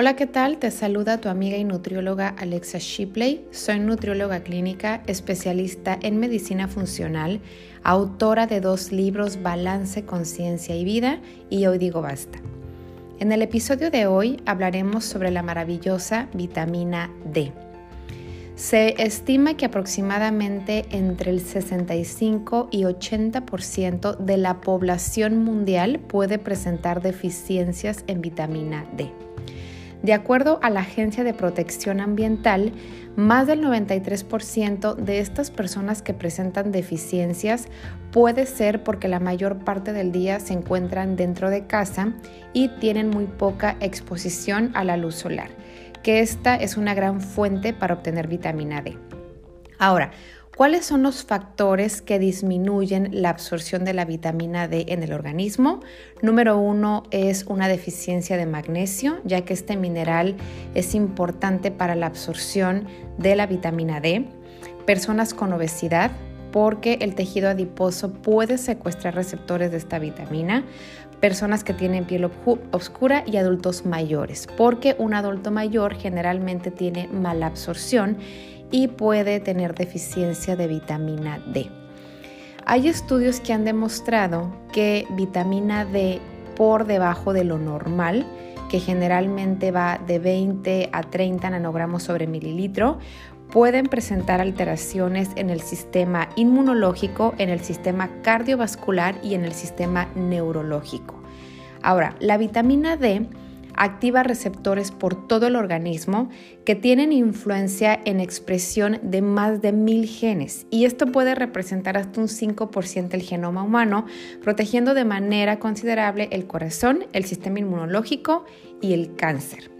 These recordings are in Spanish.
Hola, ¿qué tal? Te saluda tu amiga y nutrióloga Alexa Shipley. Soy nutrióloga clínica, especialista en medicina funcional, autora de dos libros Balance, Conciencia y Vida y hoy digo basta. En el episodio de hoy hablaremos sobre la maravillosa vitamina D. Se estima que aproximadamente entre el 65 y 80% de la población mundial puede presentar deficiencias en vitamina D. De acuerdo a la Agencia de Protección Ambiental, más del 93% de estas personas que presentan deficiencias puede ser porque la mayor parte del día se encuentran dentro de casa y tienen muy poca exposición a la luz solar, que esta es una gran fuente para obtener vitamina D. Ahora, ¿Cuáles son los factores que disminuyen la absorción de la vitamina D en el organismo? Número uno es una deficiencia de magnesio, ya que este mineral es importante para la absorción de la vitamina D. Personas con obesidad, porque el tejido adiposo puede secuestrar receptores de esta vitamina. Personas que tienen piel oscura y adultos mayores, porque un adulto mayor generalmente tiene mala absorción y puede tener deficiencia de vitamina D. Hay estudios que han demostrado que vitamina D por debajo de lo normal, que generalmente va de 20 a 30 nanogramos sobre mililitro, pueden presentar alteraciones en el sistema inmunológico, en el sistema cardiovascular y en el sistema neurológico. Ahora, la vitamina D activa receptores por todo el organismo que tienen influencia en expresión de más de mil genes y esto puede representar hasta un 5% del genoma humano, protegiendo de manera considerable el corazón, el sistema inmunológico y el cáncer.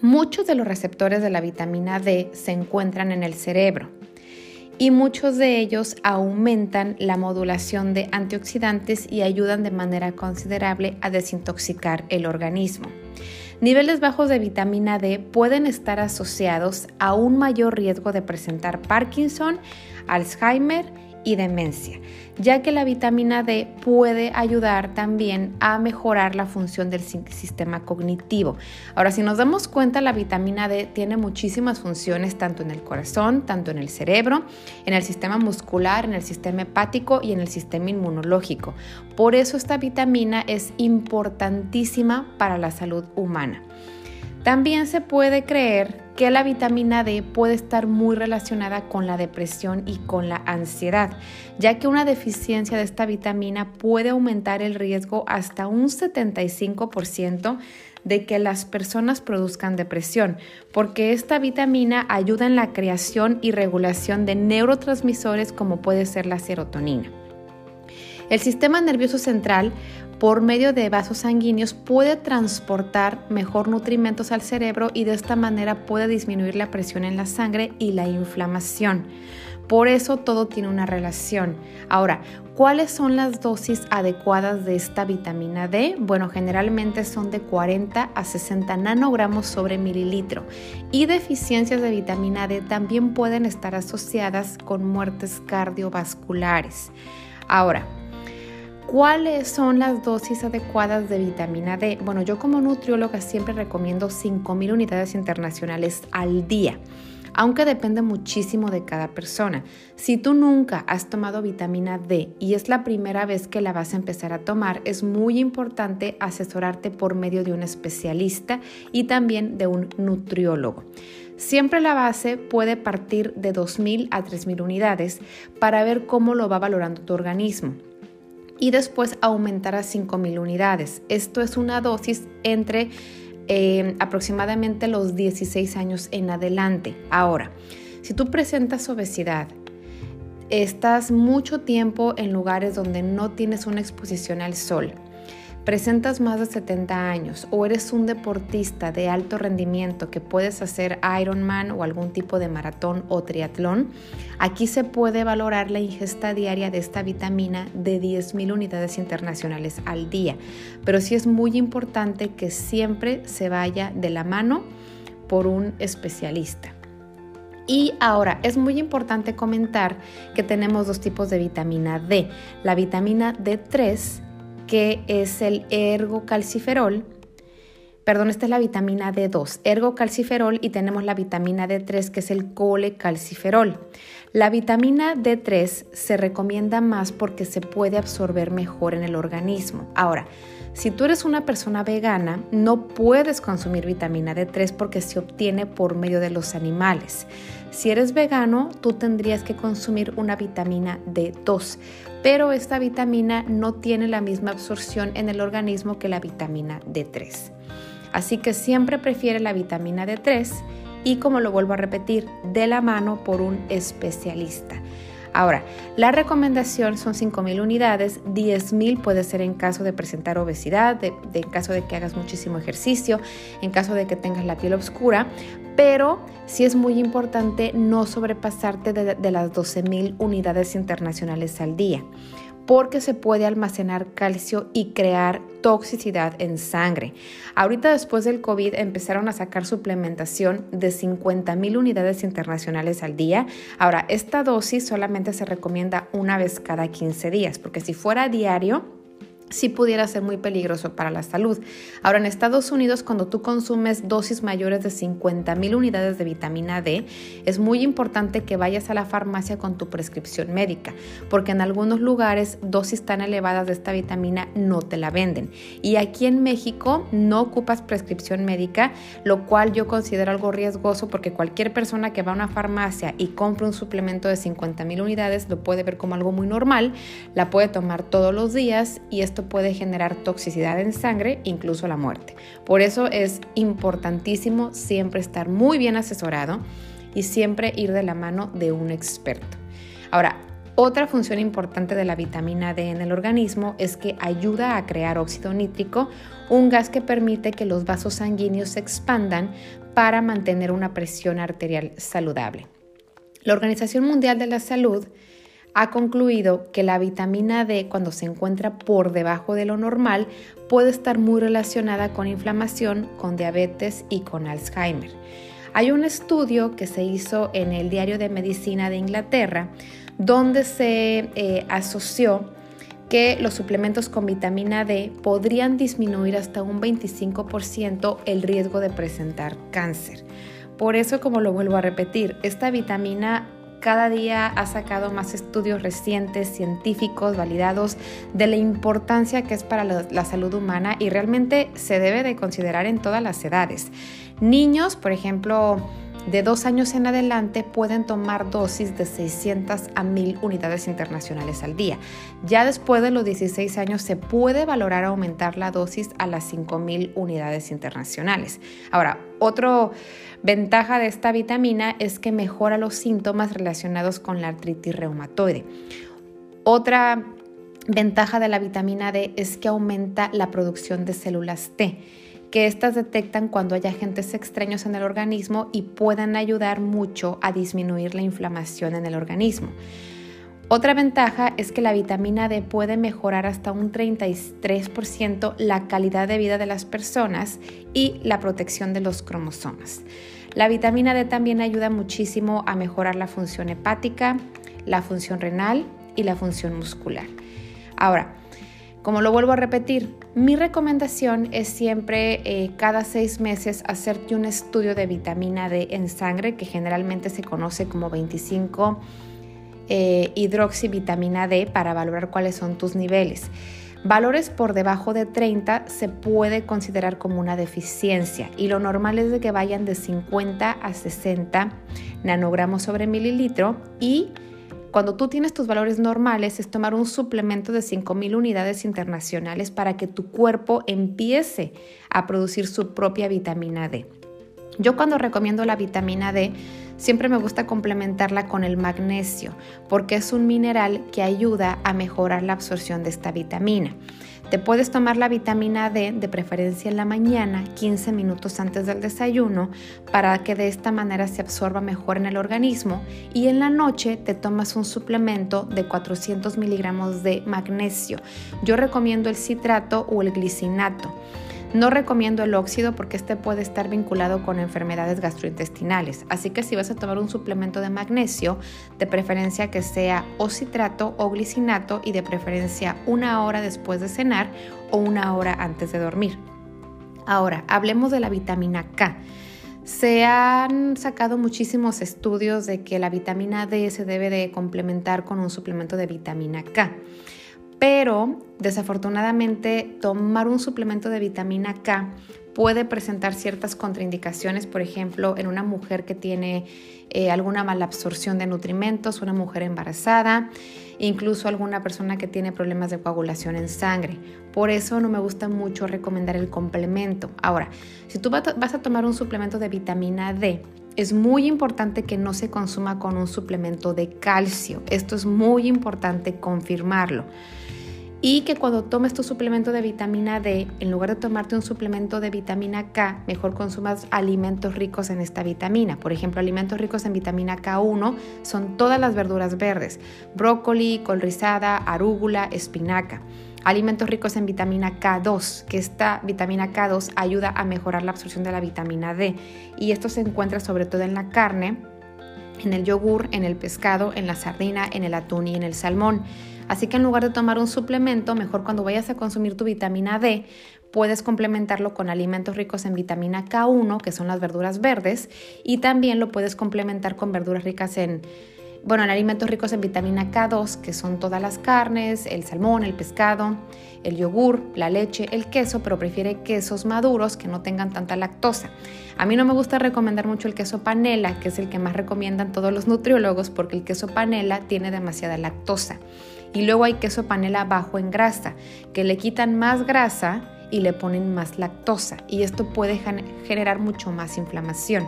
Muchos de los receptores de la vitamina D se encuentran en el cerebro y muchos de ellos aumentan la modulación de antioxidantes y ayudan de manera considerable a desintoxicar el organismo. Niveles bajos de vitamina D pueden estar asociados a un mayor riesgo de presentar Parkinson, Alzheimer y demencia, ya que la vitamina D puede ayudar también a mejorar la función del sistema cognitivo. Ahora, si nos damos cuenta, la vitamina D tiene muchísimas funciones tanto en el corazón, tanto en el cerebro, en el sistema muscular, en el sistema hepático y en el sistema inmunológico. Por eso esta vitamina es importantísima para la salud humana. También se puede creer que la vitamina D puede estar muy relacionada con la depresión y con la ansiedad, ya que una deficiencia de esta vitamina puede aumentar el riesgo hasta un 75% de que las personas produzcan depresión, porque esta vitamina ayuda en la creación y regulación de neurotransmisores como puede ser la serotonina. El sistema nervioso central por medio de vasos sanguíneos puede transportar mejor nutrimentos al cerebro y de esta manera puede disminuir la presión en la sangre y la inflamación. Por eso todo tiene una relación. Ahora, ¿cuáles son las dosis adecuadas de esta vitamina D? Bueno, generalmente son de 40 a 60 nanogramos sobre mililitro. Y deficiencias de vitamina D también pueden estar asociadas con muertes cardiovasculares. Ahora, ¿Cuáles son las dosis adecuadas de vitamina D? Bueno, yo como nutrióloga siempre recomiendo 5.000 unidades internacionales al día, aunque depende muchísimo de cada persona. Si tú nunca has tomado vitamina D y es la primera vez que la vas a empezar a tomar, es muy importante asesorarte por medio de un especialista y también de un nutriólogo. Siempre la base puede partir de 2.000 a 3.000 unidades para ver cómo lo va valorando tu organismo y después aumentar a 5.000 unidades. Esto es una dosis entre eh, aproximadamente los 16 años en adelante. Ahora, si tú presentas obesidad, estás mucho tiempo en lugares donde no tienes una exposición al sol, presentas más de 70 años o eres un deportista de alto rendimiento que puedes hacer Ironman o algún tipo de maratón o triatlón, aquí se puede valorar la ingesta diaria de esta vitamina de 10.000 unidades internacionales al día. Pero sí es muy importante que siempre se vaya de la mano por un especialista. Y ahora es muy importante comentar que tenemos dos tipos de vitamina D. La vitamina D3 que es el ergocalciferol, perdón, esta es la vitamina D2, ergocalciferol, y tenemos la vitamina D3, que es el colecalciferol. La vitamina D3 se recomienda más porque se puede absorber mejor en el organismo. Ahora, si tú eres una persona vegana, no puedes consumir vitamina D3 porque se obtiene por medio de los animales. Si eres vegano, tú tendrías que consumir una vitamina D2, pero esta vitamina no tiene la misma absorción en el organismo que la vitamina D3. Así que siempre prefiere la vitamina D3 y como lo vuelvo a repetir, de la mano por un especialista. Ahora, la recomendación son 5.000 unidades, 10.000 puede ser en caso de presentar obesidad, de, en caso de que hagas muchísimo ejercicio, en caso de que tengas la piel oscura, pero sí es muy importante no sobrepasarte de, de las 12.000 unidades internacionales al día porque se puede almacenar calcio y crear toxicidad en sangre. Ahorita después del COVID empezaron a sacar suplementación de 50 mil unidades internacionales al día. Ahora, esta dosis solamente se recomienda una vez cada 15 días, porque si fuera diario, sí pudiera ser muy peligroso para la salud. Ahora, en Estados Unidos, cuando tú consumes dosis mayores de 50 mil unidades de vitamina D, es muy importante que vayas a la farmacia con tu prescripción médica, porque en algunos lugares dosis tan elevadas de esta vitamina no te la venden. Y aquí en México no ocupas prescripción médica, lo cual yo considero algo riesgoso porque cualquier persona que va a una farmacia y compra un suplemento de 50 mil unidades lo puede ver como algo muy normal, la puede tomar todos los días y puede generar toxicidad en sangre, incluso la muerte. Por eso es importantísimo siempre estar muy bien asesorado y siempre ir de la mano de un experto. Ahora, otra función importante de la vitamina D en el organismo es que ayuda a crear óxido nítrico, un gas que permite que los vasos sanguíneos se expandan para mantener una presión arterial saludable. La Organización Mundial de la Salud ha concluido que la vitamina D cuando se encuentra por debajo de lo normal puede estar muy relacionada con inflamación, con diabetes y con Alzheimer. Hay un estudio que se hizo en el Diario de Medicina de Inglaterra donde se eh, asoció que los suplementos con vitamina D podrían disminuir hasta un 25% el riesgo de presentar cáncer. Por eso, como lo vuelvo a repetir, esta vitamina cada día ha sacado más estudios recientes, científicos, validados, de la importancia que es para la, salud humana y realmente se debe de considerar en todas las edades. Niños, por ejemplo, de dos años en adelante pueden tomar dosis de 600 a 1000 unidades internacionales al día. Ya después de los 16 años se puede valorar aumentar la dosis a las 5000 unidades internacionales. Ahora, otra ventaja de esta vitamina es que mejora los síntomas relacionados con la artritis reumatoide. Otra ventaja de la vitamina D es que aumenta la producción de células T que éstas detectan cuando hay agentes extraños en el organismo y puedan ayudar mucho a disminuir la inflamación en el organismo. Otra ventaja es que la vitamina D puede mejorar hasta un 33% la calidad de vida de las personas y la protección de los cromosomas. La vitamina D también ayuda muchísimo a mejorar la función hepática, la función renal y la función muscular. Ahora, como lo vuelvo a repetir, mi recomendación es siempre eh, cada seis meses hacerte un estudio de vitamina D en sangre, que generalmente se conoce como 25 eh, hidroxivitamina D, para valorar cuáles son tus niveles. Valores por debajo de 30 se puede considerar como una deficiencia y lo normal es de que vayan de 50 a 60 nanogramos sobre mililitro y cuando tú tienes tus valores normales es tomar un suplemento de 5.000 unidades internacionales para que tu cuerpo empiece a producir su propia vitamina D. Yo cuando recomiendo la vitamina D, siempre me gusta complementarla con el magnesio, porque es un mineral que ayuda a mejorar la absorción de esta vitamina. Te puedes tomar la vitamina D de preferencia en la mañana, 15 minutos antes del desayuno, para que de esta manera se absorba mejor en el organismo y en la noche te tomas un suplemento de 400 miligramos de magnesio. Yo recomiendo el citrato o el glicinato. No recomiendo el óxido porque este puede estar vinculado con enfermedades gastrointestinales, así que si vas a tomar un suplemento de magnesio, de preferencia que sea o citrato o glicinato y de preferencia una hora después de cenar o una hora antes de dormir. Ahora, hablemos de la vitamina K. Se han sacado muchísimos estudios de que la vitamina D se debe de complementar con un suplemento de vitamina K. Pero desafortunadamente tomar un suplemento de vitamina K puede presentar ciertas contraindicaciones, por ejemplo, en una mujer que tiene eh, alguna mala absorción de nutrimentos, una mujer embarazada, incluso alguna persona que tiene problemas de coagulación en sangre. Por eso no me gusta mucho recomendar el complemento. Ahora, si tú vas a tomar un suplemento de vitamina D, es muy importante que no se consuma con un suplemento de calcio. Esto es muy importante confirmarlo y que cuando tomes tu suplemento de vitamina D, en lugar de tomarte un suplemento de vitamina K, mejor consumas alimentos ricos en esta vitamina. Por ejemplo, alimentos ricos en vitamina K1 son todas las verduras verdes, brócoli, col rizada, arúgula, espinaca. Alimentos ricos en vitamina K2, que esta vitamina K2 ayuda a mejorar la absorción de la vitamina D. Y esto se encuentra sobre todo en la carne, en el yogur, en el pescado, en la sardina, en el atún y en el salmón. Así que en lugar de tomar un suplemento, mejor cuando vayas a consumir tu vitamina D, puedes complementarlo con alimentos ricos en vitamina K1, que son las verduras verdes, y también lo puedes complementar con verduras ricas en bueno, en alimentos ricos en vitamina K2, que son todas las carnes, el salmón, el pescado, el yogur, la leche, el queso, pero prefiere quesos maduros que no tengan tanta lactosa. A mí no me gusta recomendar mucho el queso panela, que es el que más recomiendan todos los nutriólogos, porque el queso panela tiene demasiada lactosa. Y luego hay queso panela bajo en grasa, que le quitan más grasa y le ponen más lactosa. Y esto puede generar mucho más inflamación.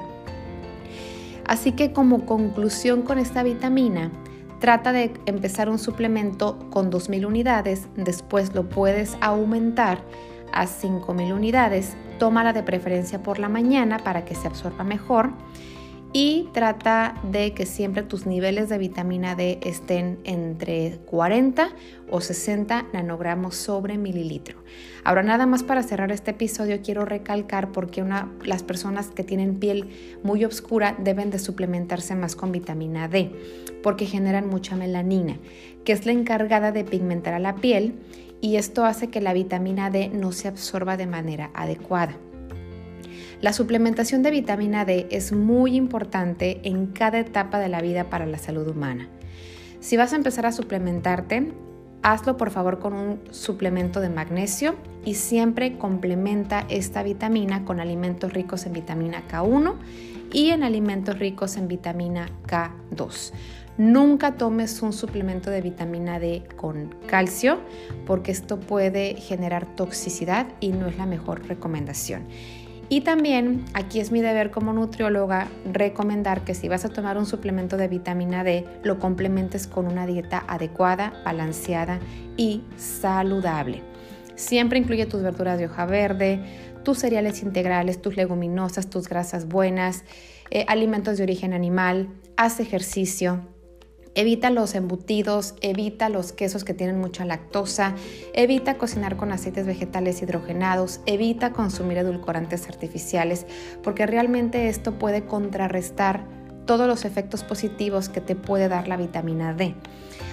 Así que como conclusión con esta vitamina, trata de empezar un suplemento con 2.000 unidades, después lo puedes aumentar a 5.000 unidades, tómala de preferencia por la mañana para que se absorba mejor y trata de que siempre tus niveles de vitamina D estén entre 40 o 60 nanogramos sobre mililitro. Ahora nada más para cerrar este episodio quiero recalcar porque una, las personas que tienen piel muy oscura deben de suplementarse más con vitamina D porque generan mucha melanina, que es la encargada de pigmentar a la piel y esto hace que la vitamina D no se absorba de manera adecuada. La suplementación de vitamina D es muy importante en cada etapa de la vida para la salud humana. Si vas a empezar a suplementarte, hazlo por favor con un suplemento de magnesio y siempre complementa esta vitamina con alimentos ricos en vitamina K1 y en alimentos ricos en vitamina K2. Nunca tomes un suplemento de vitamina D con calcio porque esto puede generar toxicidad y no es la mejor recomendación. Y también aquí es mi deber como nutrióloga recomendar que si vas a tomar un suplemento de vitamina D, lo complementes con una dieta adecuada, balanceada y saludable. Siempre incluye tus verduras de hoja verde, tus cereales integrales, tus leguminosas, tus grasas buenas, eh, alimentos de origen animal, haz ejercicio, Evita los embutidos, evita los quesos que tienen mucha lactosa, evita cocinar con aceites vegetales hidrogenados, evita consumir edulcorantes artificiales, porque realmente esto puede contrarrestar todos los efectos positivos que te puede dar la vitamina D.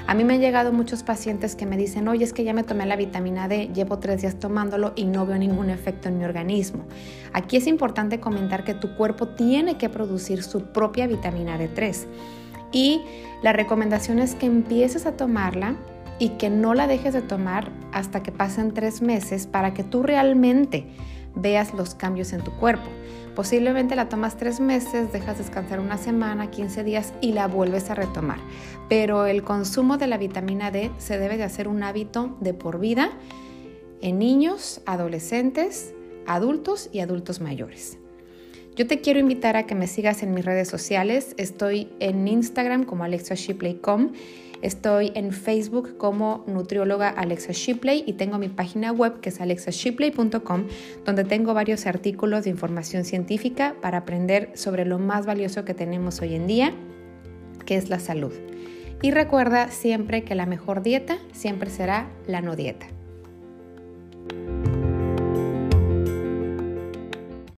A mí me han llegado muchos pacientes que me dicen, oye, es que ya me tomé la vitamina D, llevo tres días tomándolo y no veo ningún efecto en mi organismo. Aquí es importante comentar que tu cuerpo tiene que producir su propia vitamina D3 y la recomendación es que empieces a tomarla y que no la dejes de tomar hasta que pasen tres meses para que tú realmente veas los cambios en tu cuerpo. Posiblemente la tomas tres meses, dejas descansar una semana, 15 días y la vuelves a retomar. Pero el consumo de la vitamina D se debe de hacer un hábito de por vida en niños, adolescentes, adultos y adultos mayores. Yo te quiero invitar a que me sigas en mis redes sociales. Estoy en Instagram como alexashipley.com. Estoy en Facebook como nutrióloga Alexa Shipley y tengo mi página web que es alexashipley.com donde tengo varios artículos de información científica para aprender sobre lo más valioso que tenemos hoy en día, que es la salud. Y recuerda siempre que la mejor dieta siempre será la no dieta.